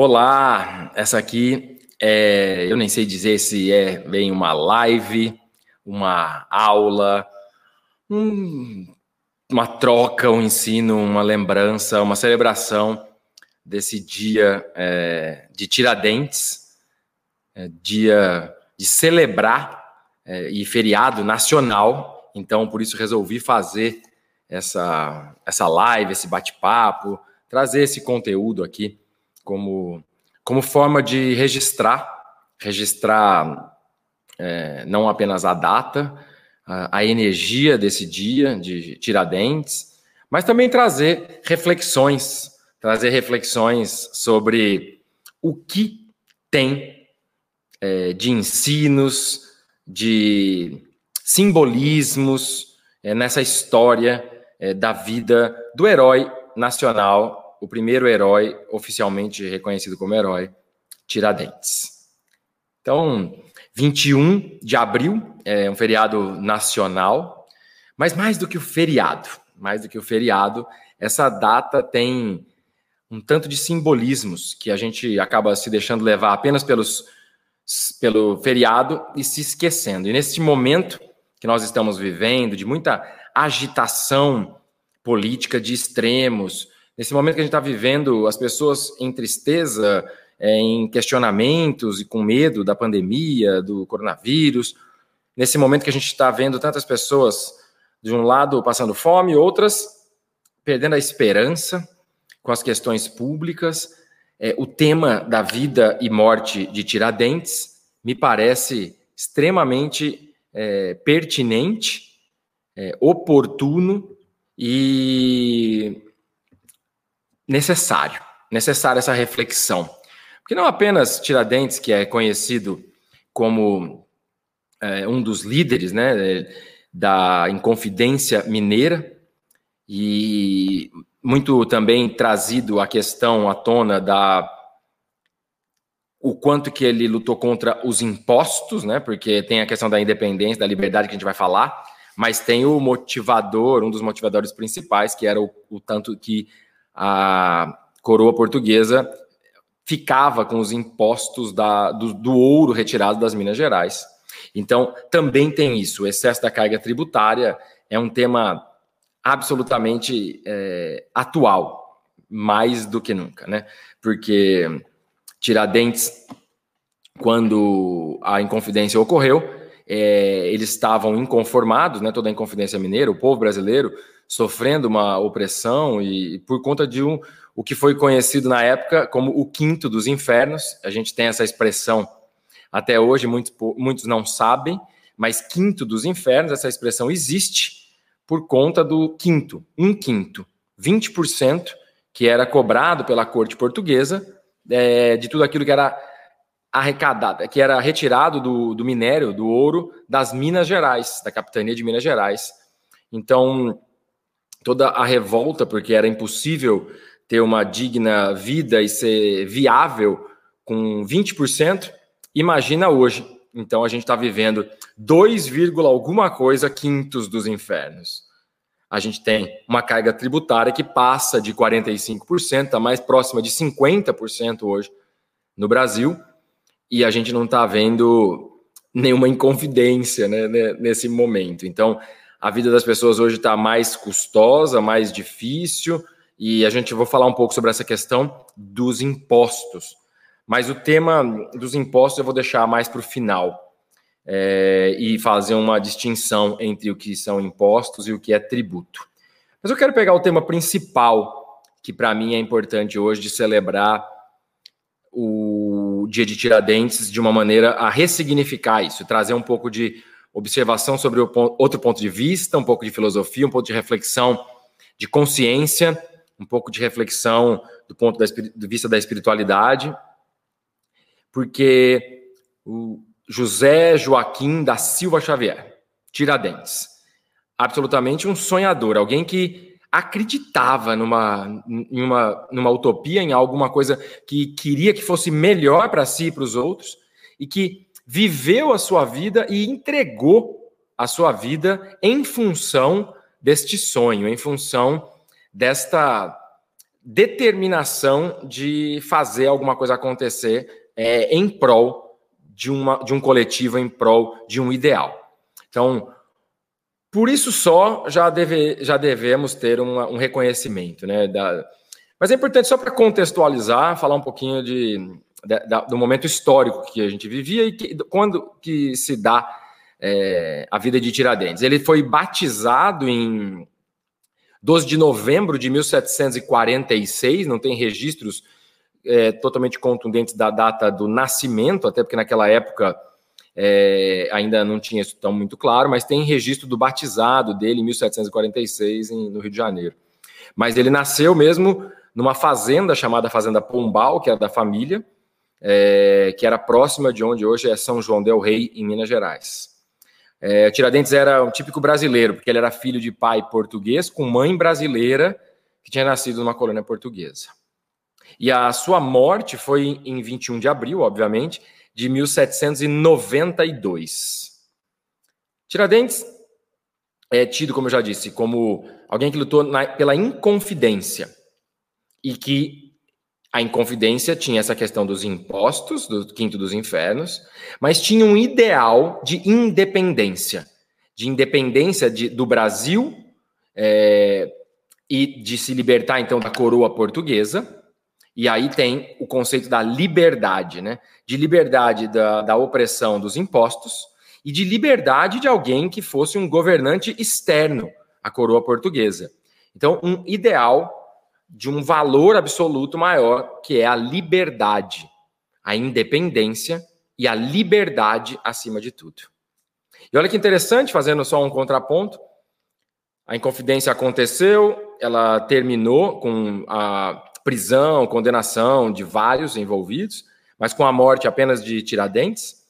Olá, essa aqui é, eu nem sei dizer se é bem uma live, uma aula, um, uma troca, um ensino, uma lembrança, uma celebração desse dia é, de Tiradentes, é, dia de celebrar é, e feriado nacional. Então, por isso resolvi fazer essa, essa live, esse bate-papo, trazer esse conteúdo aqui como, como forma de registrar, registrar é, não apenas a data, a, a energia desse dia de Tiradentes, mas também trazer reflexões, trazer reflexões sobre o que tem é, de ensinos, de simbolismos é, nessa história é, da vida do herói nacional o primeiro herói oficialmente reconhecido como herói, Tiradentes. Então, 21 de abril é um feriado nacional, mas mais do que o feriado, mais do que o feriado, essa data tem um tanto de simbolismos que a gente acaba se deixando levar apenas pelos, pelo feriado e se esquecendo. E nesse momento que nós estamos vivendo, de muita agitação política de extremos, Nesse momento que a gente está vivendo, as pessoas em tristeza, é, em questionamentos e com medo da pandemia, do coronavírus. Nesse momento que a gente está vendo tantas pessoas, de um lado, passando fome, outras perdendo a esperança com as questões públicas. É, o tema da vida e morte de Tiradentes me parece extremamente é, pertinente, é, oportuno e necessário, necessária essa reflexão. Porque não apenas Tiradentes, que é conhecido como é, um dos líderes né, da Inconfidência Mineira, e muito também trazido a questão à tona da o quanto que ele lutou contra os impostos, né? Porque tem a questão da independência, da liberdade que a gente vai falar, mas tem o motivador, um dos motivadores principais, que era o, o tanto que a coroa portuguesa ficava com os impostos da, do, do, ouro retirado das Minas Gerais. Então, também tem isso. O excesso da carga tributária é um tema absolutamente é, atual, mais do que nunca, né? Porque Tiradentes, quando a Inconfidência ocorreu, é, eles estavam inconformados, né? Toda a Inconfidência Mineira, o povo brasileiro sofrendo uma opressão e por conta de um, o que foi conhecido na época como o quinto dos infernos. A gente tem essa expressão até hoje, muitos, muitos não sabem, mas quinto dos infernos, essa expressão existe por conta do quinto, um quinto, 20% que era cobrado pela corte portuguesa é, de tudo aquilo que era arrecadado, que era retirado do, do minério, do ouro, das Minas Gerais, da capitania de Minas Gerais. Então, toda a revolta, porque era impossível ter uma digna vida e ser viável com 20%, imagina hoje. Então a gente está vivendo 2, alguma coisa quintos dos infernos. A gente tem uma carga tributária que passa de 45%, está mais próxima de 50% hoje no Brasil, e a gente não está vendo nenhuma inconfidência né, nesse momento. Então, a vida das pessoas hoje está mais custosa, mais difícil, e a gente vai falar um pouco sobre essa questão dos impostos. Mas o tema dos impostos eu vou deixar mais para o final é, e fazer uma distinção entre o que são impostos e o que é tributo. Mas eu quero pegar o tema principal, que para mim é importante hoje, de celebrar o dia de Tiradentes de uma maneira a ressignificar isso, trazer um pouco de observação sobre outro ponto de vista, um pouco de filosofia, um pouco de reflexão de consciência, um pouco de reflexão do ponto de vista da espiritualidade, porque o José Joaquim da Silva Xavier, Tiradentes, absolutamente um sonhador, alguém que acreditava numa, em uma, numa utopia, em alguma coisa que queria que fosse melhor para si e para os outros, e que viveu a sua vida e entregou a sua vida em função deste sonho, em função desta determinação de fazer alguma coisa acontecer é, em prol de, uma, de um coletivo, em prol de um ideal. Então, por isso só já, deve, já devemos ter uma, um reconhecimento, né? Da, mas é importante só para contextualizar, falar um pouquinho de, de, do momento histórico que a gente vivia e que, quando que se dá é, a vida de Tiradentes. Ele foi batizado em 12 de novembro de 1746, não tem registros é, totalmente contundentes da data do nascimento, até porque naquela época é, ainda não tinha isso tão muito claro, mas tem registro do batizado dele em 1746 em, no Rio de Janeiro. Mas ele nasceu mesmo numa fazenda chamada Fazenda Pombal, que era da família, é, que era próxima de onde hoje é São João del Rei, em Minas Gerais. É, Tiradentes era um típico brasileiro, porque ele era filho de pai português com mãe brasileira que tinha nascido numa colônia portuguesa. E a sua morte foi em 21 de abril, obviamente, de 1792. Tiradentes é tido, como eu já disse, como alguém que lutou na, pela inconfidência e que a Inconfidência tinha essa questão dos impostos, do quinto dos infernos, mas tinha um ideal de independência, de independência de, do Brasil é, e de se libertar, então, da coroa portuguesa. E aí tem o conceito da liberdade, né? De liberdade da, da opressão dos impostos e de liberdade de alguém que fosse um governante externo à coroa portuguesa. Então, um ideal de um valor absoluto maior, que é a liberdade, a independência e a liberdade acima de tudo. E olha que interessante, fazendo só um contraponto, a Inconfidência aconteceu, ela terminou com a prisão, condenação de vários envolvidos, mas com a morte apenas de Tiradentes.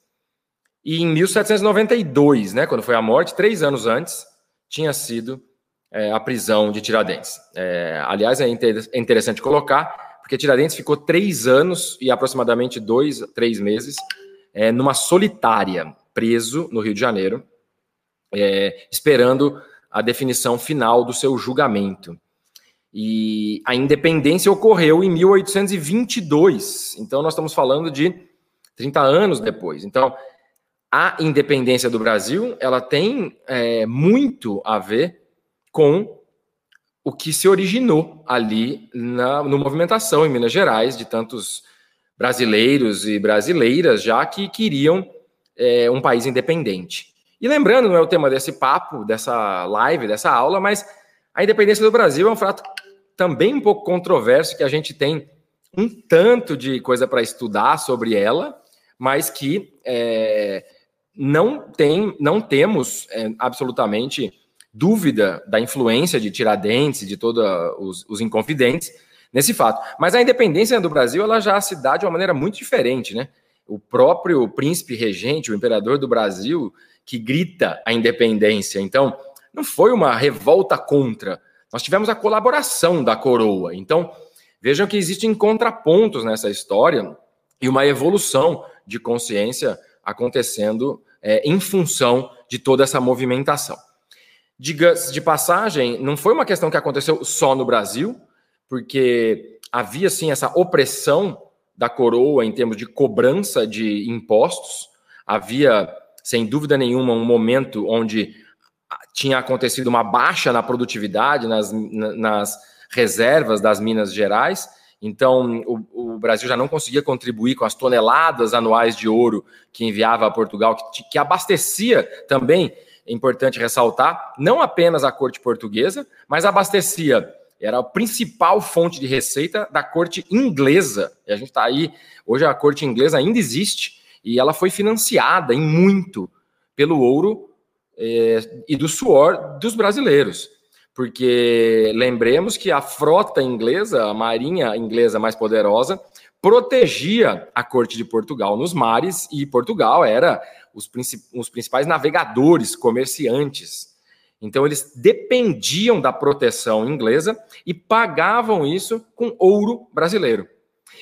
E em 1792, né, quando foi a morte, três anos antes, tinha sido é, a prisão de Tiradentes. É, aliás, é, inter é interessante colocar, porque Tiradentes ficou três anos e aproximadamente dois, três meses é, numa solitária, preso no Rio de Janeiro, é, esperando a definição final do seu julgamento. E a independência ocorreu em 1822, então nós estamos falando de 30 anos depois. Então, a independência do Brasil, ela tem é, muito a ver com o que se originou ali na no movimentação em Minas Gerais de tantos brasileiros e brasileiras já que queriam é, um país independente. E lembrando, não é o tema desse papo, dessa live, dessa aula, mas a independência do Brasil é um fato também um pouco controverso que a gente tem um tanto de coisa para estudar sobre ela, mas que é, não tem, não temos é, absolutamente dúvida da influência de Tiradentes, de todos os, os inconfidentes, nesse fato. Mas a independência do Brasil ela já se dá de uma maneira muito diferente, né? O próprio príncipe regente, o imperador do Brasil, que grita a independência. Então, não foi uma revolta contra. Nós tivemos a colaboração da coroa. Então, vejam que existem contrapontos nessa história e uma evolução de consciência acontecendo é, em função de toda essa movimentação. De passagem, não foi uma questão que aconteceu só no Brasil, porque havia sim essa opressão da coroa em termos de cobrança de impostos. Havia, sem dúvida nenhuma, um momento onde tinha acontecido uma baixa na produtividade, nas, nas reservas das Minas Gerais. Então, o, o, Brasil já não conseguia contribuir com as toneladas anuais de ouro que enviava a Portugal, que, que abastecia também é importante ressaltar, não apenas a corte portuguesa, mas abastecia, era a principal fonte de receita da corte inglesa. E a gente está aí, hoje a corte inglesa ainda existe, e ela foi financiada em muito pelo ouro é, e do suor dos brasileiros. Porque lembremos que a frota inglesa, a marinha inglesa mais poderosa, protegia a corte de Portugal nos mares e Portugal era os, os principais navegadores, comerciantes. Então eles dependiam da proteção inglesa e pagavam isso com ouro brasileiro.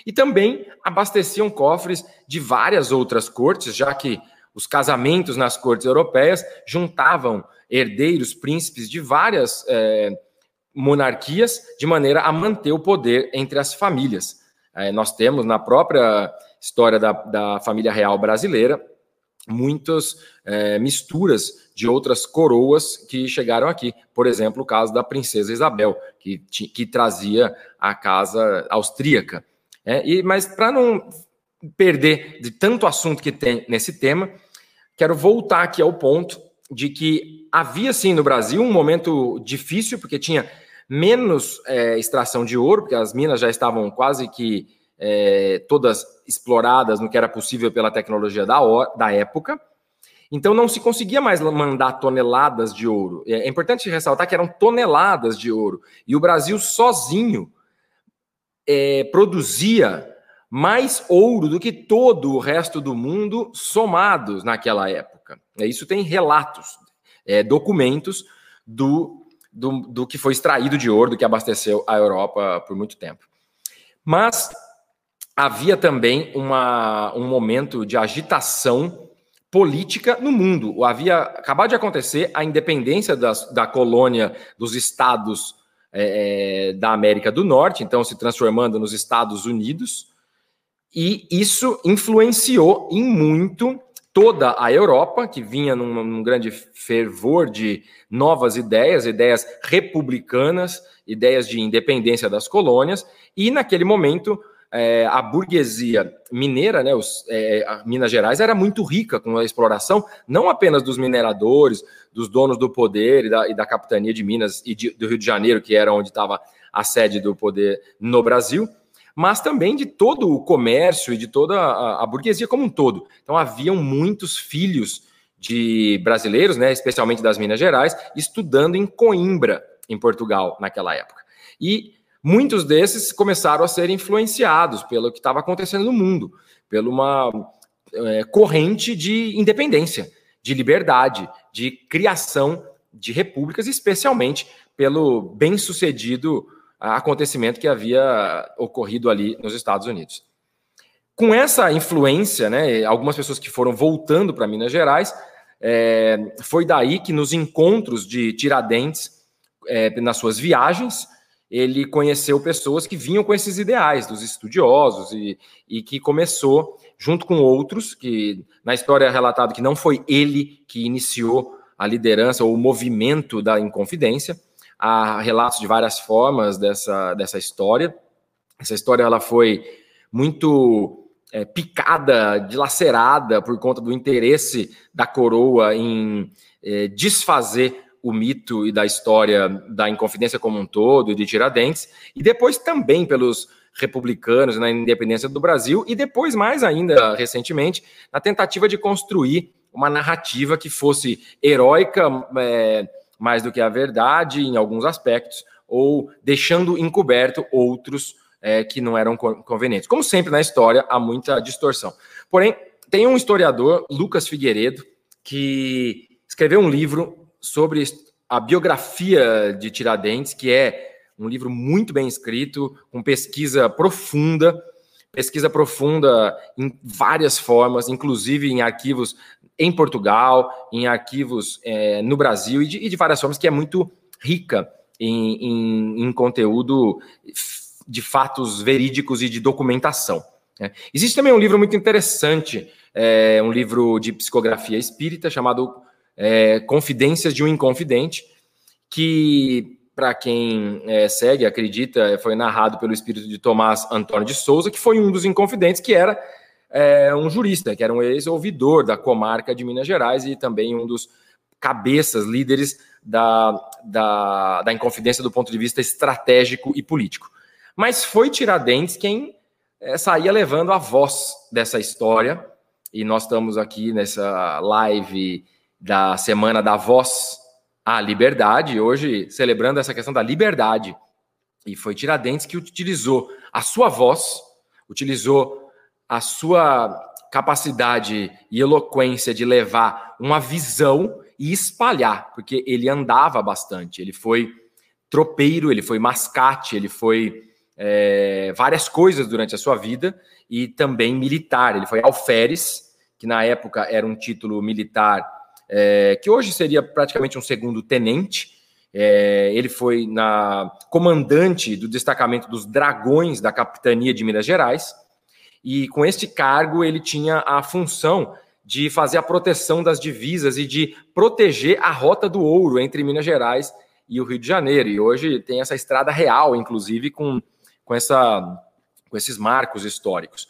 E também abasteciam cofres de várias outras cortes, já que os casamentos nas cortes europeias juntavam herdeiros, príncipes de várias é, monarquias, de maneira a manter o poder entre as famílias. É, nós temos na própria história da, da família real brasileira muitas é, misturas de outras coroas que chegaram aqui. Por exemplo, o caso da princesa Isabel, que, que trazia a casa austríaca. É, e, mas para não perder de tanto assunto que tem nesse tema, quero voltar aqui ao ponto de que havia sim no Brasil um momento difícil, porque tinha menos é, extração de ouro, porque as minas já estavam quase que é, todas exploradas no que era possível pela tecnologia da, da época. Então não se conseguia mais mandar toneladas de ouro. É, é importante ressaltar que eram toneladas de ouro. E o Brasil sozinho é, produzia mais ouro do que todo o resto do mundo somados naquela época. É, isso tem relatos, é, documentos do, do, do que foi extraído de ouro, do que abasteceu a Europa por muito tempo. Mas havia também uma, um momento de agitação política no mundo. Havia acabado de acontecer a independência das, da colônia dos estados é, é, da América do Norte, então se transformando nos Estados Unidos, e isso influenciou em muito toda a Europa, que vinha num, num grande fervor de novas ideias, ideias republicanas, ideias de independência das colônias, e naquele momento é, a burguesia mineira, né, os, é, Minas Gerais, era muito rica com a exploração, não apenas dos mineradores, dos donos do poder e da, e da capitania de Minas e de, do Rio de Janeiro, que era onde estava a sede do poder no Brasil, mas também de todo o comércio e de toda a, a burguesia como um todo. Então haviam muitos filhos de brasileiros, né, especialmente das Minas Gerais, estudando em Coimbra, em Portugal, naquela época. E muitos desses começaram a ser influenciados pelo que estava acontecendo no mundo, pela uma é, corrente de independência, de liberdade, de criação de repúblicas, especialmente pelo bem-sucedido acontecimento que havia ocorrido ali nos Estados Unidos. Com essa influência, né, algumas pessoas que foram voltando para Minas Gerais, é, foi daí que nos encontros de Tiradentes, é, nas suas viagens, ele conheceu pessoas que vinham com esses ideais dos estudiosos e, e que começou junto com outros que na história é relatado que não foi ele que iniciou a liderança ou o movimento da Inconfidência. Há relatos de várias formas dessa, dessa história. Essa história ela foi muito é, picada, dilacerada por conta do interesse da coroa em é, desfazer o mito e da história da Inconfidência como um todo e de Tiradentes, e depois também pelos republicanos na independência do Brasil, e depois, mais ainda recentemente, na tentativa de construir uma narrativa que fosse heróica é, mais do que a verdade em alguns aspectos, ou deixando encoberto outros é, que não eram convenientes. Como sempre na história, há muita distorção. Porém, tem um historiador, Lucas Figueiredo, que escreveu um livro sobre a biografia de Tiradentes, que é um livro muito bem escrito, com pesquisa profunda, pesquisa profunda em várias formas, inclusive em arquivos em Portugal, em arquivos é, no Brasil e de, e de, várias formas, que é muito rica em, em, em conteúdo de fatos verídicos e de documentação. Né? Existe também um livro muito interessante, é, um livro de psicografia espírita chamado é, Confidências de um Inconfidente, que, para quem é, segue, acredita, foi narrado pelo espírito de Tomás Antônio de Souza, que foi um dos inconfidentes, que era é, um jurista, que era um ex-ouvidor da comarca de Minas Gerais e também um dos cabeças, líderes da, da, da Inconfidência do ponto de vista estratégico e político. Mas foi Tiradentes quem é, saía levando a voz dessa história, e nós estamos aqui nessa live da Semana da Voz à Liberdade, hoje celebrando essa questão da liberdade. E foi Tiradentes que utilizou a sua voz, utilizou a sua capacidade e eloquência de levar uma visão e espalhar, porque ele andava bastante, ele foi tropeiro, ele foi mascate, ele foi é, várias coisas durante a sua vida e também militar. Ele foi alferes, que na época era um título militar é, que hoje seria praticamente um segundo tenente. É, ele foi na comandante do destacamento dos Dragões da Capitania de Minas Gerais. E com este cargo ele tinha a função de fazer a proteção das divisas e de proteger a rota do ouro entre Minas Gerais e o Rio de Janeiro. E hoje tem essa estrada real, inclusive, com, com, essa, com esses marcos históricos.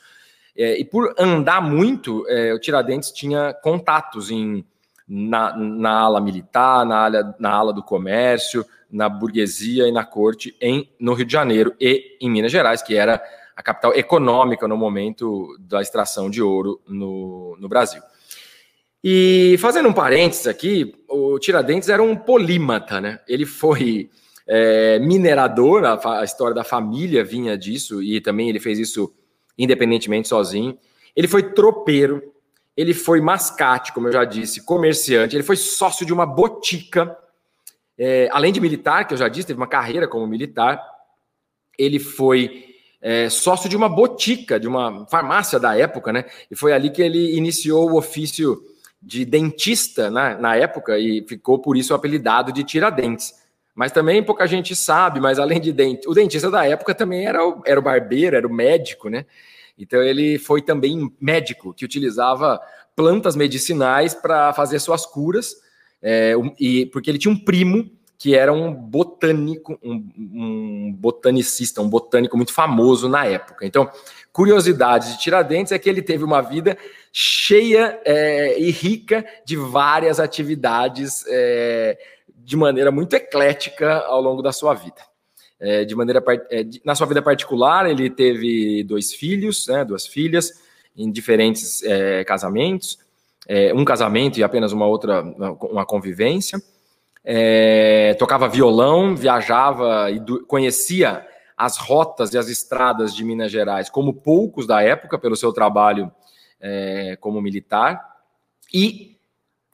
É, e por andar muito, é, o Tiradentes tinha contatos em, na, na ala militar, na ala, na ala do comércio, na burguesia e na corte em, no Rio de Janeiro e em Minas Gerais, que era a capital econômica no momento da extração de ouro no, no Brasil. E fazendo um parênteses aqui, o Tiradentes era um polímata, né? Ele foi é, minerador, a, a, história da família vinha disso, e também ele fez isso independentemente sozinho. Ele foi tropeiro, ele foi mascate, como eu já disse, comerciante, ele foi sócio de uma botica, é, além de militar, que eu já disse, teve uma carreira como militar, ele foi é, sócio de uma botica, de uma farmácia da época, né? E foi ali que ele iniciou o ofício de dentista né, na época e ficou por isso apelidado de Tiradentes. Mas também pouca gente sabe, mas além de dente, o dentista da época também era o, era o barbeiro, era o médico, né? Então ele foi também médico que utilizava plantas medicinais para fazer suas curas, é, e porque ele tinha um primo que era um botânico, um, um, botanicista, um botânico muito famoso na época. Então, curiosidade de Tiradentes é que ele teve uma vida cheia é, e rica de várias atividades é, de maneira muito eclética ao longo da sua vida. É, de maneira na sua vida particular, ele teve dois filhos, né, duas filhas, em diferentes casamentos, um casamento e apenas uma outra, uma convivência é, tocava violão, viajava e do, conhecia as rotas e as estradas de Minas Gerais como poucos da época, pelo seu trabalho é, como militar. E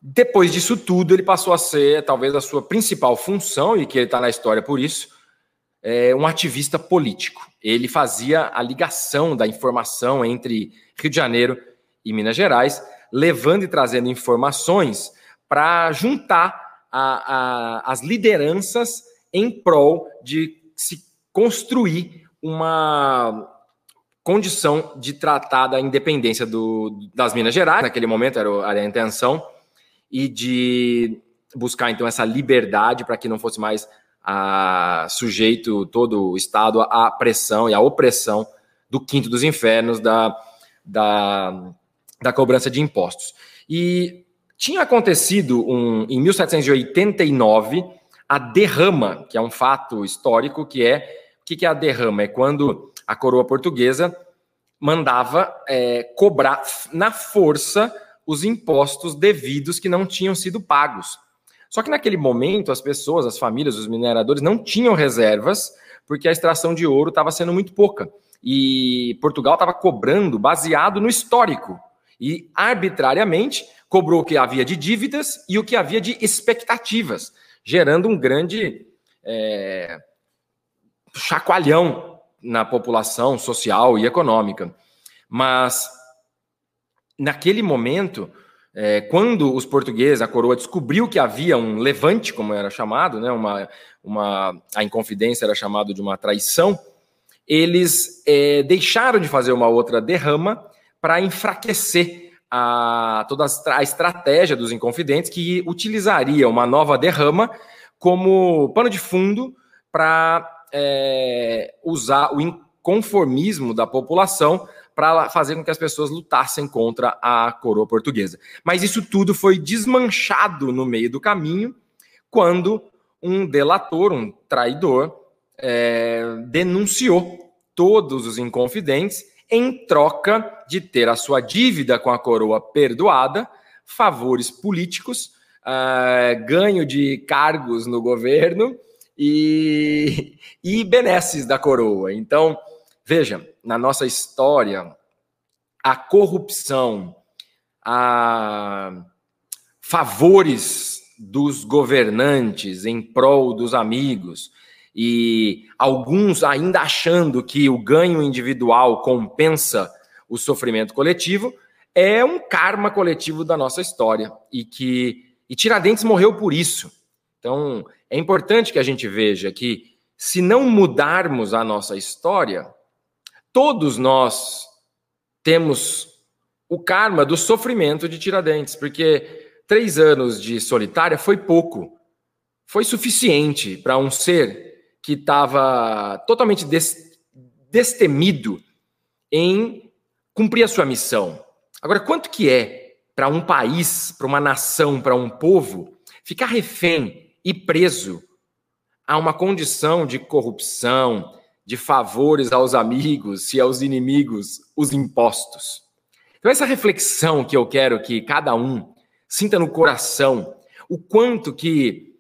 depois disso tudo, ele passou a ser, talvez, a sua principal função, e que ele está na história por isso, é, um ativista político. Ele fazia a ligação da informação entre Rio de Janeiro e Minas Gerais, levando e trazendo informações para juntar a, a, as lideranças em prol de se construir uma condição de tratar da independência do, das Minas Gerais, naquele momento era, era a intenção, e de buscar então essa liberdade para que não fosse mais a, sujeito todo o Estado à pressão e à opressão do quinto dos infernos da, da, da cobrança de impostos. E tinha acontecido um, em 1789 a derrama, que é um fato histórico, que é o que, que é a derrama? É quando a coroa portuguesa mandava é, cobrar na força os impostos devidos que não tinham sido pagos. Só que naquele momento as pessoas, as famílias, os mineradores não tinham reservas porque a extração de ouro estava sendo muito pouca. E Portugal estava cobrando baseado no histórico. E arbitrariamente cobrou o que havia de dívidas e o que havia de expectativas, gerando um grande é, chacoalhão na população social e econômica. Mas, naquele momento, é, quando os portugueses, a coroa, descobriu que havia um levante, como era chamado, né, uma, uma, a Inconfidência era chamado de uma traição, eles é, deixaram de fazer uma outra derrama para enfraquecer a, toda a estratégia dos Inconfidentes, que utilizaria uma nova derrama como pano de fundo para é, usar o inconformismo da população para fazer com que as pessoas lutassem contra a coroa portuguesa. Mas isso tudo foi desmanchado no meio do caminho quando um delator, um traidor, é, denunciou todos os inconfidentes em troca de ter a sua dívida com a coroa perdoada, favores políticos uh, ganho de cargos no governo e, e benesses da coroa. Então, veja, na nossa história, a corrupção, a favores dos governantes em prol dos amigos, e alguns ainda achando que o ganho individual compensa o sofrimento coletivo, é um karma coletivo da nossa história e que e Tiradentes morreu por isso. Então, é importante que a gente veja que se não mudarmos a nossa história, todos nós temos o karma do sofrimento de Tiradentes, porque três anos de solitária foi pouco, foi suficiente para um ser que estava totalmente des, destemido em cumprir a sua missão. Agora, quanto que é para um país, para uma nação, para um povo, ficar refém e preso a uma condição de corrupção, de favores aos amigos e aos inimigos, os impostos? Então, essa reflexão que eu quero que cada um sinta no coração, o quanto que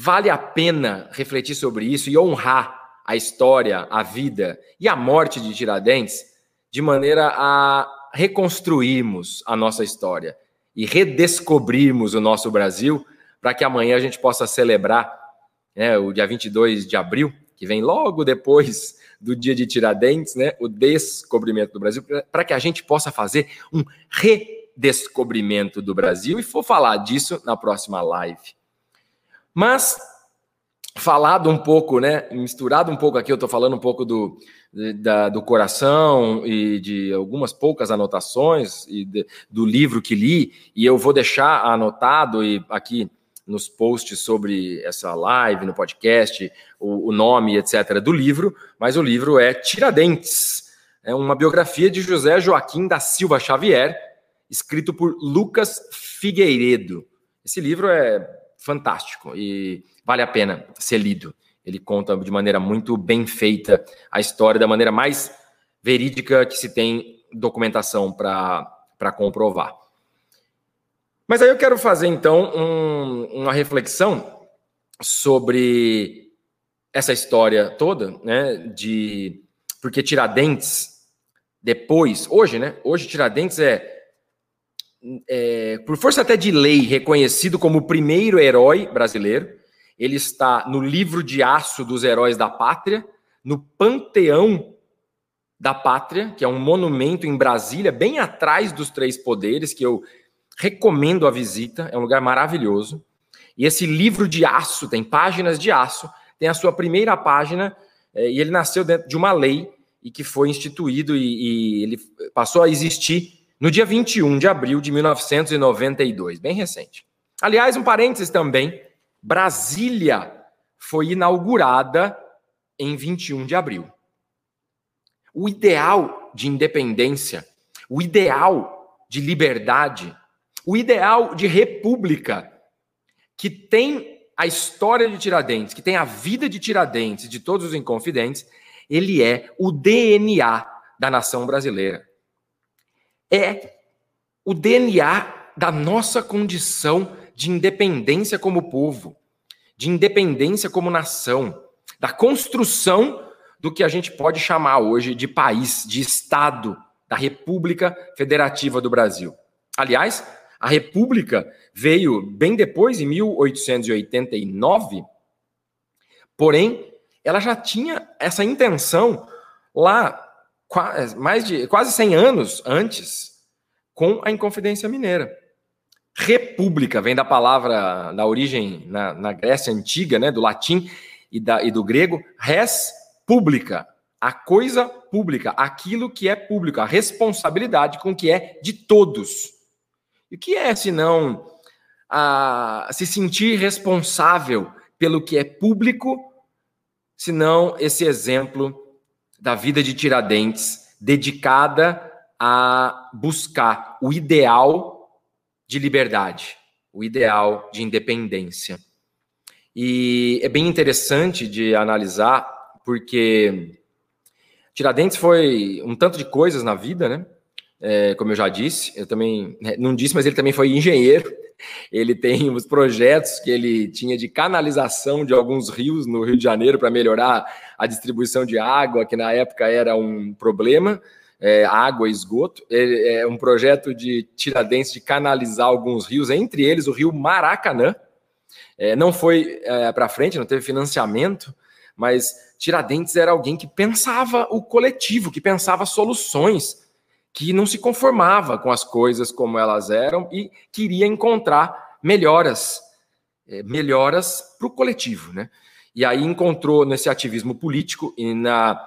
Vale a pena refletir sobre isso e honrar a história, a vida e a morte de Tiradentes de maneira a reconstruirmos a nossa história e redescobrirmos o nosso Brasil para que amanhã a gente possa celebrar né, o dia 22 de abril, que vem logo depois do dia de Tiradentes, né, o descobrimento do Brasil, para que a gente possa fazer um redescobrimento do Brasil e for falar disso na próxima live. Mas, falado um pouco, né, misturado um pouco aqui, eu estou falando um pouco do, da, do coração e de algumas poucas anotações e de, do livro que li, e eu vou deixar anotado e aqui nos posts sobre essa live, no podcast, o, o nome, etc., do livro, mas o livro é Tiradentes, é uma biografia de José Joaquim da Silva Xavier, escrito por Lucas Figueiredo. Esse livro é fantástico e vale a pena ser lido. Ele conta de maneira muito bem feita a história, da maneira mais verídica que se tem documentação para comprovar. Mas aí eu quero fazer então um, uma reflexão sobre essa história toda, né? De porque Tiradentes depois, hoje, né? Hoje Tiradentes é é, por força até de lei, reconhecido como o primeiro herói brasileiro. Ele está no livro de aço dos heróis da pátria, no Panteão da Pátria, que é um monumento em Brasília, bem atrás dos Três Poderes, que eu recomendo a visita, é um lugar maravilhoso. E esse livro de aço, tem páginas de aço, tem a sua primeira página, é, e ele nasceu dentro de uma lei e que foi instituído e, e ele passou a existir no dia 21 de abril de 1992, bem recente. Aliás, um parênteses também: Brasília foi inaugurada em 21 de abril. O ideal de independência, o ideal de liberdade, o ideal de república que tem a história de Tiradentes, que tem a vida de Tiradentes, de todos os inconfidentes, ele é o DNA da nação brasileira é o DNA da nossa condição de independência como povo, de independência como nação, da construção do que a gente pode chamar hoje de país, de Estado, da República Federativa do Brasil. Aliás, a República veio bem depois, em 1889, porém, ela já tinha essa intenção lá mais de quase 100 anos antes com a Inconfidência Mineira. República vem da palavra, da origem na, na Grécia Antiga, né, do latim e, da, e do grego, res pública, a coisa pública, aquilo que é público, a responsabilidade com que é de todos. E o que é, senão, a, se sentir responsável pelo que é público, senão esse exemplo da vida de Tiradentes, dedicada a buscar o ideal de liberdade, o ideal de independência. E é bem interessante de analisar, porque Tiradentes foi um tanto de coisas na vida, né? é, como eu já disse, eu também né, não disse, mas ele também foi engenheiro. Ele tem os projetos que ele tinha de canalização de alguns rios no Rio de Janeiro para melhorar a distribuição de água, que na época era um problema, é, água e esgoto. É, é um projeto de Tiradentes de canalizar alguns rios, entre eles o rio Maracanã. É, não foi é, para frente, não teve financiamento, mas Tiradentes era alguém que pensava o coletivo, que pensava soluções que não se conformava com as coisas como elas eram e queria encontrar melhoras, é, melhoras para o coletivo, né? E aí encontrou nesse ativismo político e na,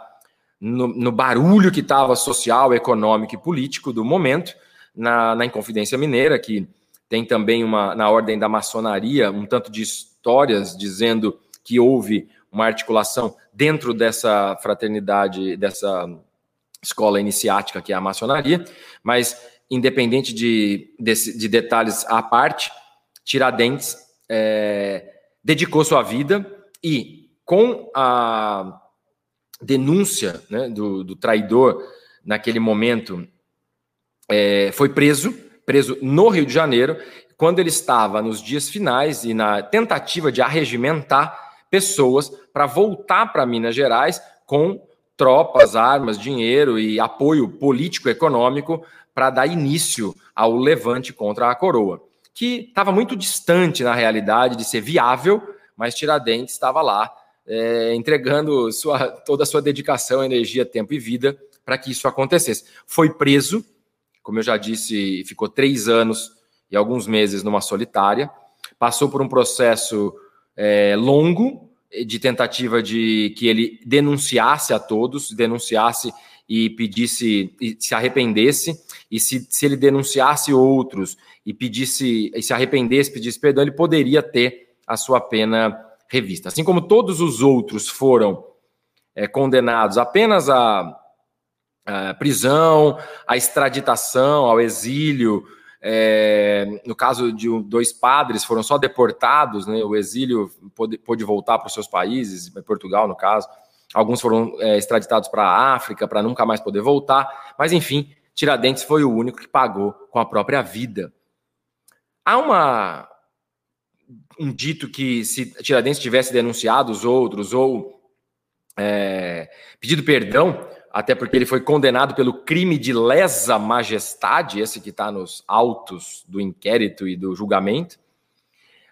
no, no barulho que estava social, econômico e político do momento, na, na Inconfidência Mineira, que tem também uma, na ordem da maçonaria, um tanto de histórias dizendo que houve uma articulação dentro dessa fraternidade, dessa escola iniciática, que é a maçonaria, mas independente de, de, de detalhes à parte, Tiradentes é, dedicou sua vida e, com a denúncia né, do, do, traidor naquele momento, é, foi preso, preso no Rio de Janeiro, quando ele estava nos dias finais e na tentativa de arregimentar pessoas para voltar para Minas Gerais com tropas, armas, dinheiro e apoio político-econômico para dar início ao levante contra a coroa, que estava muito distante, na realidade, de ser viável, mas Tiradentes estava lá é, entregando sua, toda a sua dedicação, energia, tempo e vida para que isso acontecesse. Foi preso, como eu já disse, ficou três anos e alguns meses numa solitária, passou por um processo é, longo, de tentativa de que ele denunciasse a todos, denunciasse e pedisse, e se arrependesse, e se, se ele denunciasse outros e pedisse, e se arrependesse, pedisse perdão, ele poderia ter a sua pena revista. Assim como todos os outros foram é, condenados apenas à, à prisão, à extraditação, ao exílio, é, no caso de dois padres, foram só deportados, né? o exílio pôde, pôde voltar para os seus países, Portugal, no caso. Alguns foram é, extraditados para a África para nunca mais poder voltar. Mas, enfim, Tiradentes foi o único que pagou com a própria vida. Há uma, um dito que se Tiradentes tivesse denunciado os outros ou é, pedido perdão, até porque ele foi condenado pelo crime de lesa majestade, esse que está nos autos do inquérito e do julgamento.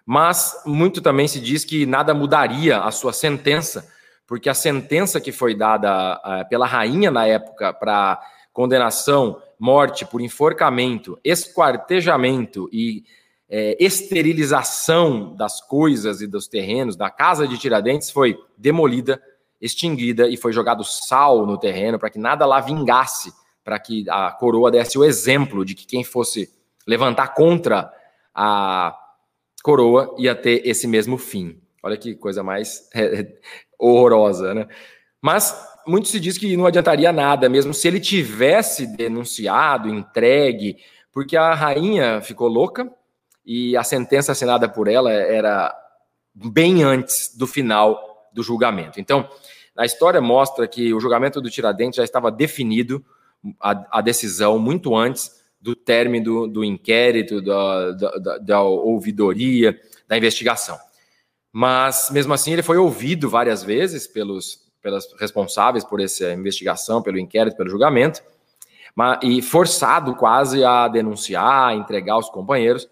Mas muito também se diz que nada mudaria a sua sentença, porque a sentença que foi dada uh, pela rainha na época para condenação, morte por enforcamento, esquartejamento e é, esterilização das coisas e dos terrenos da casa de Tiradentes foi demolida extinguida e foi jogado sal no terreno para que nada lá vingasse, para que a coroa desse o exemplo de que quem fosse levantar contra a coroa ia ter esse mesmo fim. Olha que coisa mais horrorosa, né? Mas muito se diz que não adiantaria nada, mesmo se ele tivesse denunciado, entregue, porque a rainha ficou louca e a sentença assinada por ela era bem antes do final do julgamento. Então, a história mostra que o julgamento do Tiradentes já estava definido, a, a decisão, muito antes do término do, do inquérito, da, da, da, ouvidoria, da investigação. Mas, mesmo assim, ele foi ouvido várias vezes pelos, pelas responsáveis por essa investigação, pelo inquérito, pelo julgamento, e forçado quase a denunciar, a entregar os companheiros.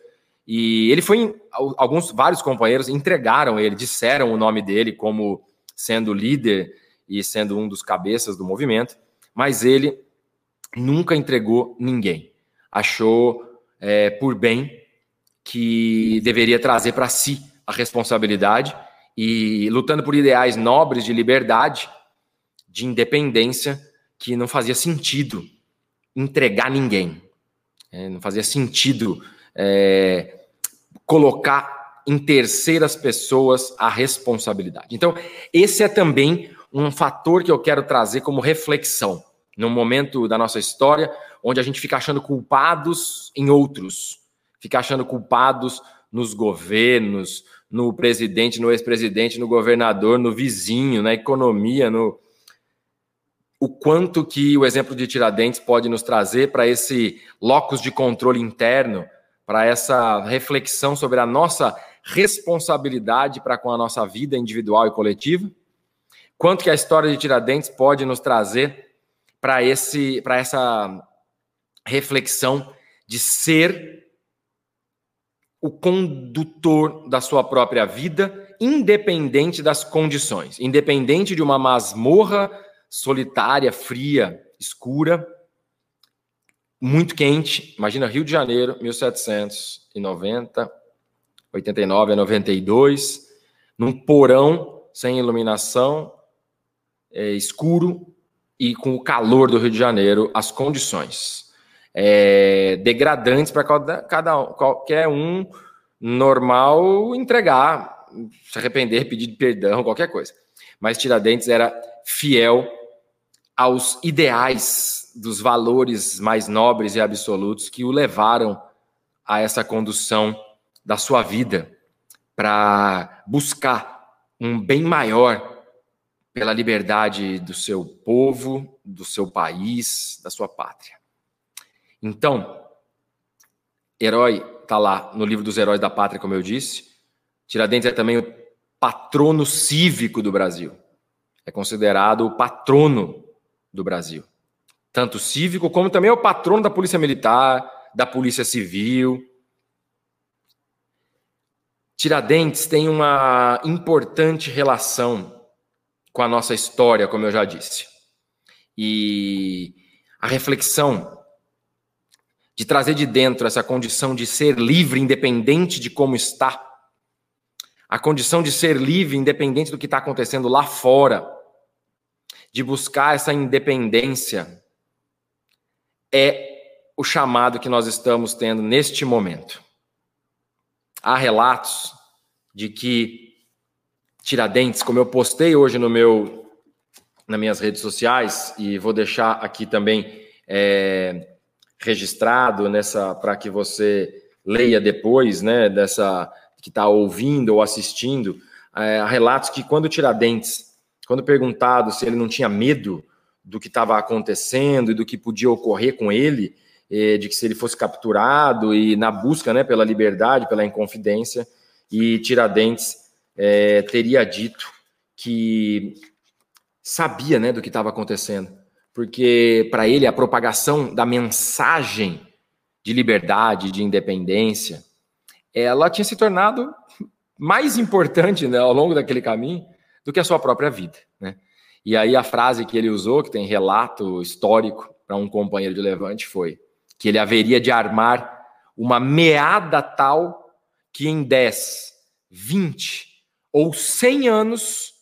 E ele foi, alguns, vários companheiros entregaram ele, disseram o nome dele como sendo líder e sendo um dos cabeças do movimento, mas ele nunca entregou ninguém. Achou é, por bem que deveria trazer para si a responsabilidade e lutando por ideais nobres de liberdade, de independência, que não fazia sentido entregar ninguém. É, não fazia sentido é, colocar em terceiras pessoas a responsabilidade. Então, esse é também um fator que eu quero trazer como reflexão num momento da nossa história onde a gente fica achando culpados em outros, fica achando culpados nos governos, no presidente, no ex-presidente, no governador, no vizinho, na economia, no o quanto que o exemplo de Tiradentes pode nos trazer para esse locus de controle interno, para essa reflexão sobre a nossa responsabilidade para com a nossa vida individual e coletiva, quanto que a história de Tiradentes pode nos trazer para esse para essa reflexão de ser o condutor da sua própria vida, independente das condições, independente de uma masmorra solitária, fria, escura, muito quente. Imagina Rio de Janeiro, 1790, 89 a 92, num porão sem iluminação, é, escuro e com o calor do Rio de Janeiro, as condições é, degradantes para cada, cada, qualquer um normal entregar, se arrepender, pedir perdão, qualquer coisa. Mas Tiradentes era fiel aos ideais dos valores mais nobres e absolutos que o levaram a essa condução da sua vida para buscar um bem maior pela liberdade do seu povo, do seu país, da sua pátria. Então, herói está lá no livro dos heróis da pátria, como eu disse. Tiradentes é também o patrono cívico do Brasil. É considerado o patrono do Brasil. Tanto cívico como também é o patrono da Polícia Militar, da Polícia Civil. Tiradentes tem uma importante relação com a nossa história, como eu já disse. E a reflexão de trazer de dentro essa condição de ser livre, independente de como está, a condição de ser livre, independente do que está acontecendo lá fora, de buscar essa independência, é o chamado que nós estamos tendo neste momento. Há relatos de que Tiradentes, como eu postei hoje no meu nas minhas redes sociais e vou deixar aqui também é, registrado nessa para que você leia depois, né, dessa que está ouvindo ou assistindo, é, relatos que quando Tiradentes, quando perguntado se ele não tinha medo do que estava acontecendo e do que podia ocorrer com ele, é, de que se ele fosse capturado e na busca né, pela liberdade, pela inconfidência, e Tiradentes é, teria dito que sabia né, do que estava acontecendo, porque para ele a propagação da mensagem de liberdade, de independência, ela tinha se tornado mais importante né, ao longo daquele caminho do que a sua própria vida. Né? E aí a frase que ele usou, que tem relato histórico para um companheiro de Levante, foi que ele haveria de armar uma meada tal que em 10, 20 ou 100 anos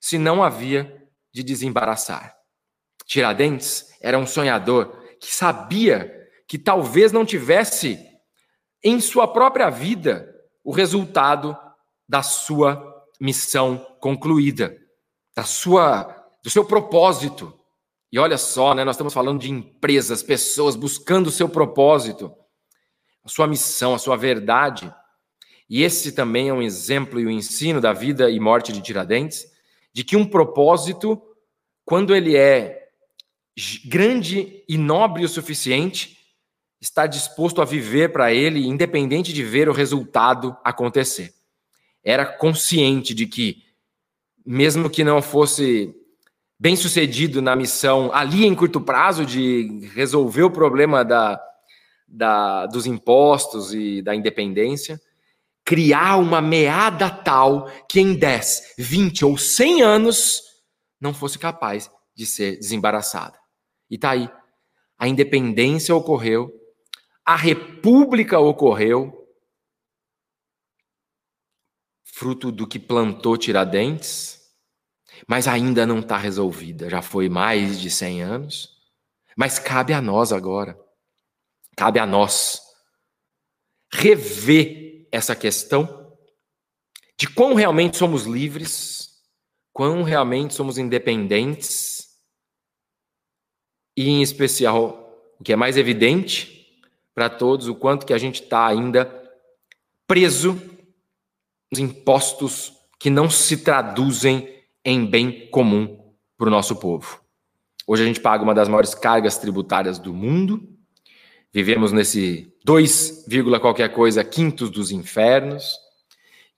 se não havia de desembaraçar. Tiradentes era um sonhador que sabia que talvez não tivesse em sua própria vida o resultado da sua missão concluída, da sua do seu propósito. E olha só, né, nós estamos falando de empresas, pessoas buscando o seu propósito, a sua missão, a sua verdade. E esse também é um exemplo e um ensino da vida e morte de Tiradentes, de que um propósito, quando ele é grande e nobre o suficiente, está disposto a viver para ele, independente de ver o resultado acontecer. Era consciente de que, mesmo que não fosse bem sucedido na missão ali em curto prazo de resolver o problema da, da, dos impostos e da independência, criar uma meada tal que em 10, 20 ou 100 anos não fosse capaz de ser desembaraçada. E tá aí. A independência ocorreu, a república ocorreu, fruto do que plantou Tiradentes, mas ainda não está resolvida. Já foi mais de 100 anos, mas cabe a nós agora, cabe a nós rever essa questão de quão realmente somos livres, quão realmente somos independentes, e em especial, o que é mais evidente para todos, o quanto que a gente está ainda preso impostos que não se traduzem em bem comum para o nosso povo. Hoje a gente paga uma das maiores cargas tributárias do mundo. Vivemos nesse 2, qualquer coisa quintos dos infernos.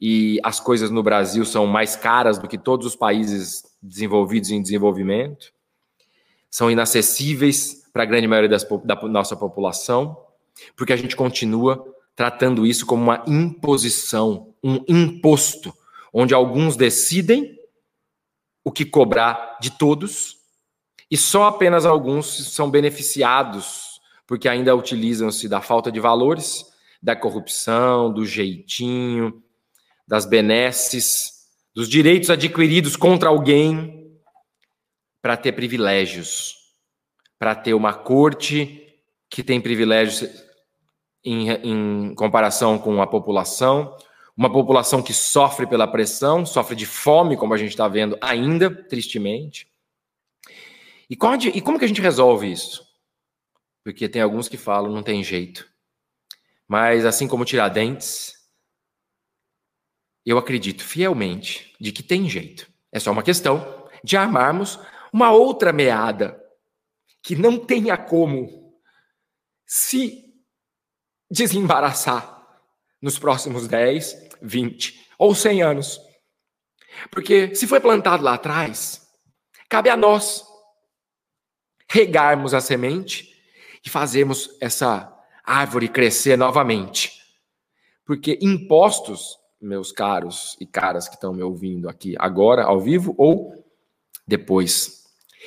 E as coisas no Brasil são mais caras do que todos os países desenvolvidos em desenvolvimento. São inacessíveis para a grande maioria das, da nossa população, porque a gente continua tratando isso como uma imposição, um imposto, onde alguns decidem o que cobrar de todos e só apenas alguns são beneficiados, porque ainda utilizam-se da falta de valores, da corrupção, do jeitinho, das benesses, dos direitos adquiridos contra alguém, para ter privilégios, para ter uma corte que tem privilégios em, em comparação com a população, uma população que sofre pela pressão, sofre de fome, como a gente está vendo ainda, tristemente. E, qual, e como que a gente resolve isso? Porque tem alguns que falam, não tem jeito. Mas assim como Tiradentes, eu acredito fielmente de que tem jeito. É só uma questão de armarmos uma outra meada que não tenha como se desembaraçar nos próximos 10, 20 ou 100 anos. Porque se foi plantado lá atrás, cabe a nós regarmos a semente e fazermos essa árvore crescer novamente. Porque impostos, meus caros e caras que estão me ouvindo aqui agora, ao vivo ou depois.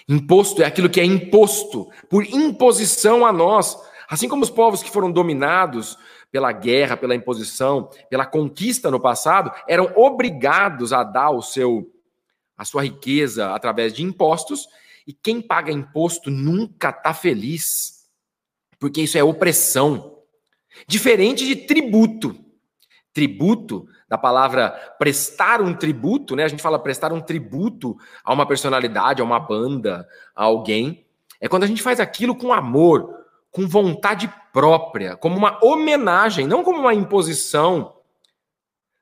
Imposto é aquilo que é imposto por imposição a nós. Assim como os povos que foram dominados pela guerra, pela imposição, pela conquista no passado, eram obrigados a dar o seu a sua riqueza através de impostos e quem paga imposto nunca está feliz, porque isso é opressão. Diferente de tributo. Tributo, da palavra prestar um tributo, né? A gente fala prestar um tributo a uma personalidade, a uma banda, a alguém. É quando a gente faz aquilo com amor, com vontade própria, como uma homenagem, não como uma imposição,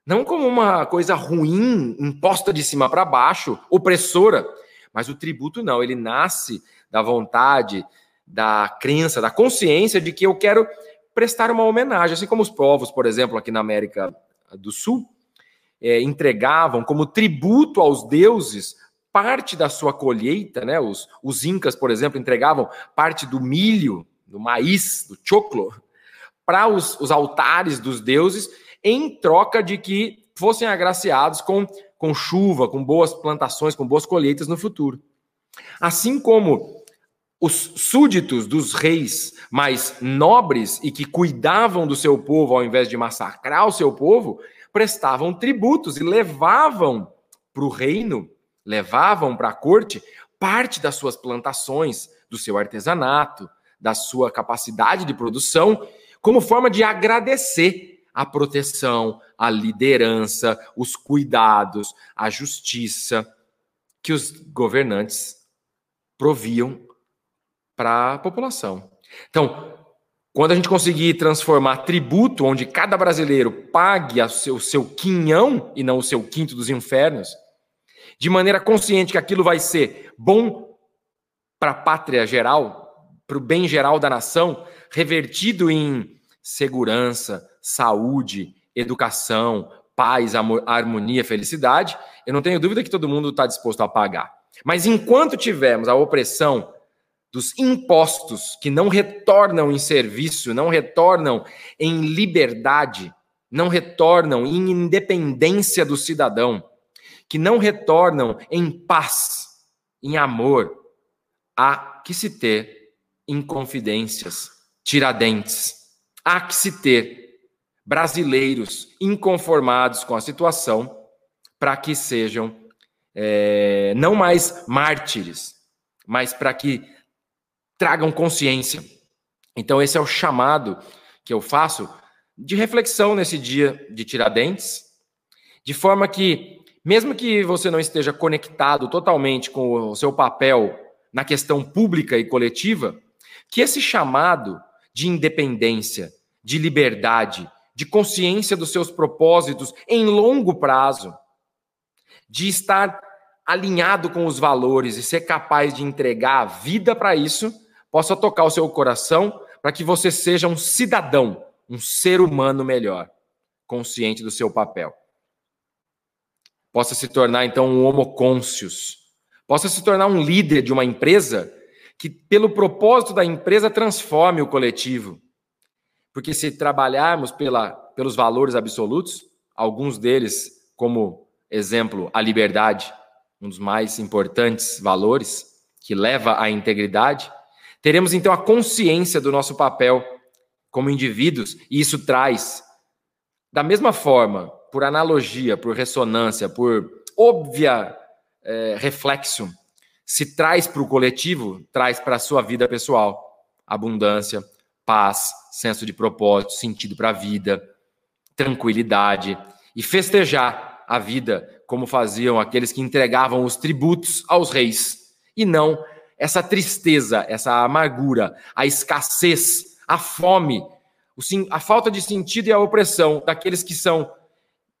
não como uma coisa ruim, imposta de cima para baixo, opressora. Mas o tributo não, ele nasce da vontade, da crença, da consciência de que eu quero prestar uma homenagem, assim como os povos, por exemplo, aqui na América do Sul, é, entregavam como tributo aos deuses parte da sua colheita, né? Os, os incas, por exemplo, entregavam parte do milho, do maíz, do choclo, para os, os altares dos deuses, em troca de que fossem agraciados com com chuva, com boas plantações, com boas colheitas no futuro. Assim como os súditos dos reis mais nobres e que cuidavam do seu povo ao invés de massacrar o seu povo, prestavam tributos e levavam para o reino, levavam para a corte parte das suas plantações, do seu artesanato, da sua capacidade de produção, como forma de agradecer a proteção, a liderança, os cuidados, a justiça que os governantes proviam para a população. Então, quando a gente conseguir transformar tributo, onde cada brasileiro pague o seu, seu quinhão e não o seu quinto dos infernos, de maneira consciente que aquilo vai ser bom para a pátria geral, para o bem geral da nação, revertido em segurança, saúde, educação, paz, amor, harmonia, felicidade, eu não tenho dúvida que todo mundo está disposto a pagar. Mas enquanto tivermos a opressão dos impostos que não retornam em serviço, não retornam em liberdade, não retornam em independência do cidadão, que não retornam em paz, em amor, há que se ter inconfidências, tiradentes, há que se ter brasileiros inconformados com a situação para que sejam é, não mais mártires, mas para que tragam consciência. Então, esse é o chamado que eu faço de reflexão nesse dia de Tiradentes, de forma que, mesmo que você não esteja conectado totalmente com o seu papel na questão pública e coletiva, que esse chamado de independência, de liberdade, de consciência dos seus propósitos em longo prazo, de estar alinhado com os valores e ser capaz de entregar a vida para isso, possa tocar o seu coração para que você seja um cidadão, um ser humano melhor, consciente do seu papel. Possa se tornar então um homocôncius, possa se tornar um líder de uma empresa que, pelo propósito da empresa, transforme o coletivo. Porque se trabalharmos pela, pelos valores absolutos, alguns deles, como exemplo, a liberdade, um dos mais importantes valores, que leva à integridade, teremos então a consciência do nosso papel como indivíduos, e isso traz, da mesma forma, por analogia, por ressonância, por óbvia é, reflexo, se traz para o coletivo, traz para a sua vida pessoal. Abundância, paz, senso de propósito, sentido para a vida, tranquilidade. E festejar a vida como faziam aqueles que entregavam os tributos aos reis, e não essa tristeza, essa amargura, a escassez, a fome, a falta de sentido e a opressão daqueles que são,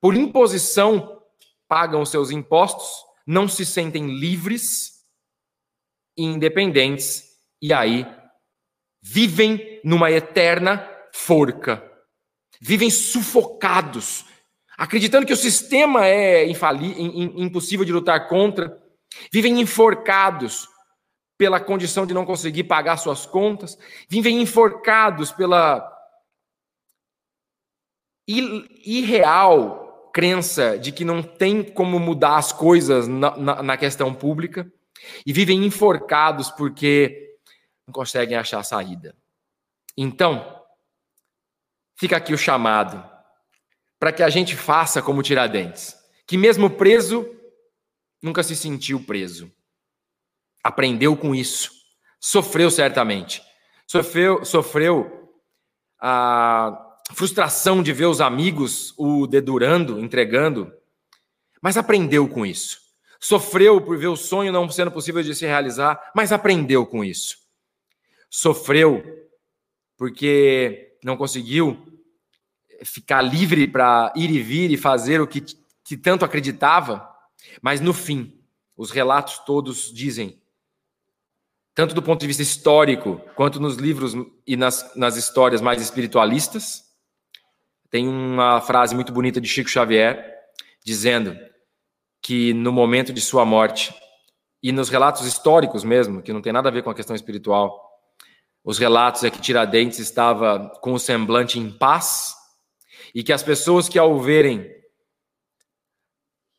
por imposição, pagam seus impostos, não se sentem livres e independentes, e aí vivem numa eterna forca, vivem sufocados acreditando que o sistema é impossível de lutar contra, vivem enforcados pela condição de não conseguir pagar suas contas, vivem enforcados pela irreal crença de que não tem como mudar as coisas na, na, na questão pública, e vivem enforcados porque não conseguem achar saída. Então, fica aqui o chamado para que a gente faça como Tiradentes, que mesmo preso, nunca se sentiu preso. Aprendeu com isso. Sofreu certamente. Sofreu, sofreu a frustração de ver os amigos o dedurando, entregando, mas aprendeu com isso. Sofreu por ver o sonho não sendo possível de se realizar, mas aprendeu com isso. Sofreu porque não conseguiu ficar livre para ir e vir e fazer o que, que tanto acreditava, mas no fim, os relatos todos dizem, tanto do ponto de vista histórico, quanto nos livros e nas, nas histórias mais espiritualistas, tem uma frase muito bonita de Chico Xavier, dizendo que no momento de sua morte, e nos relatos históricos mesmo, que não tem nada a ver com a questão espiritual, os relatos é que Tiradentes estava com o semblante em paz, e que as pessoas que ao verem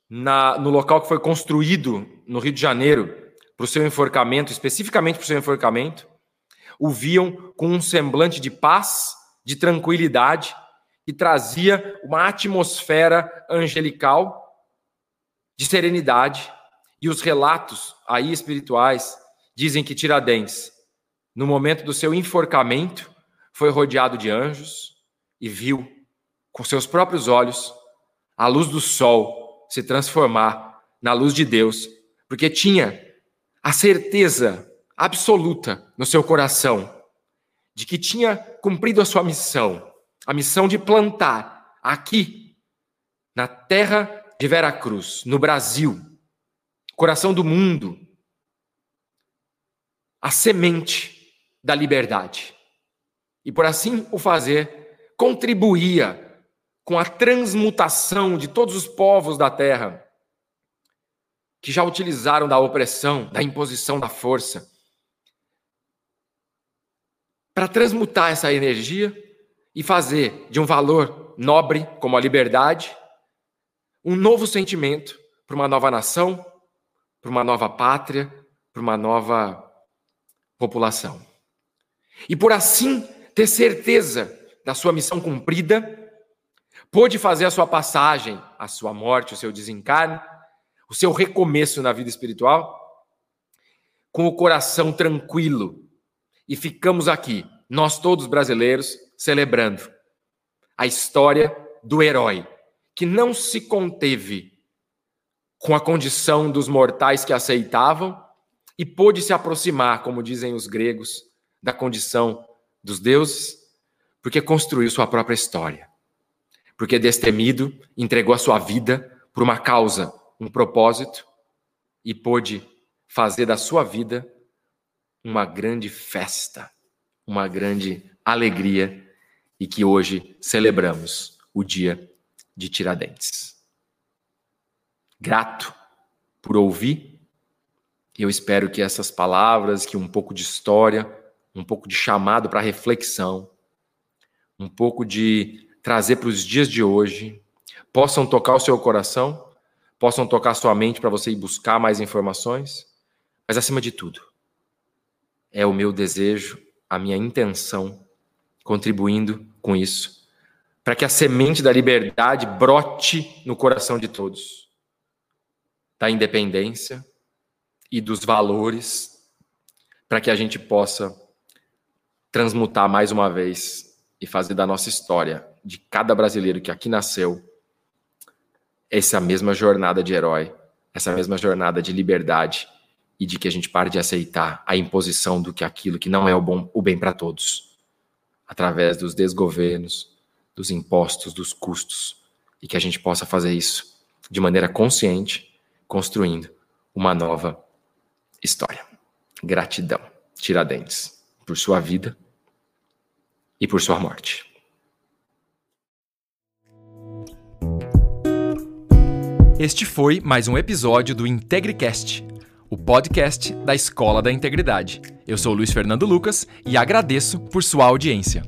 na, no local que foi construído no Rio de Janeiro para o seu enforcamento, especificamente para o seu enforcamento, o viam com um semblante de paz, de tranquilidade, que trazia uma atmosfera angelical, de serenidade. E os relatos aí espirituais dizem que Tiradentes, no momento do seu enforcamento, foi rodeado de anjos e viu com seus próprios olhos a luz do sol se transformar na luz de Deus, porque tinha a certeza absoluta no seu coração de que tinha cumprido a sua missão, a missão de plantar aqui na terra de Veracruz, no Brasil, coração do mundo, a semente da liberdade. E por assim o fazer, contribuía com a transmutação de todos os povos da terra que já utilizaram da opressão, da imposição da força, para transmutar essa energia e fazer de um valor nobre como a liberdade um novo sentimento para uma nova nação, para uma nova pátria, para uma nova população. E por assim ter certeza da sua missão cumprida, pôde fazer a sua passagem, a sua morte, o seu desencarne, o seu recomeço na vida espiritual, com o coração tranquilo. E ficamos aqui, nós todos brasileiros, celebrando a história do herói, que não se conteve com a condição dos mortais que aceitavam e pôde se aproximar, como dizem os gregos, da condição dos deuses, porque construiu sua própria história. Porque destemido entregou a sua vida por uma causa, um propósito, e pôde fazer da sua vida uma grande festa, uma grande alegria e que hoje celebramos o dia de Tiradentes. Grato por ouvir, eu espero que essas palavras, que um pouco de história, um pouco de chamado para reflexão, um pouco de trazer para os dias de hoje, possam tocar o seu coração, possam tocar sua mente para você ir buscar mais informações, mas acima de tudo, é o meu desejo, a minha intenção, contribuindo com isso, para que a semente da liberdade brote no coração de todos, da independência e dos valores, para que a gente possa transmutar mais uma vez e fazer da nossa história, de cada brasileiro que aqui nasceu, essa mesma jornada de herói, essa mesma jornada de liberdade e de que a gente pare de aceitar a imposição do que aquilo que não é o bom, o bem para todos, através dos desgovernos, dos impostos, dos custos, e que a gente possa fazer isso de maneira consciente, construindo uma nova história. Gratidão, Tiradentes, por sua vida e por sua morte. Este foi mais um episódio do IntegriCast, o podcast da Escola da Integridade. Eu sou Luiz Fernando Lucas e agradeço por sua audiência.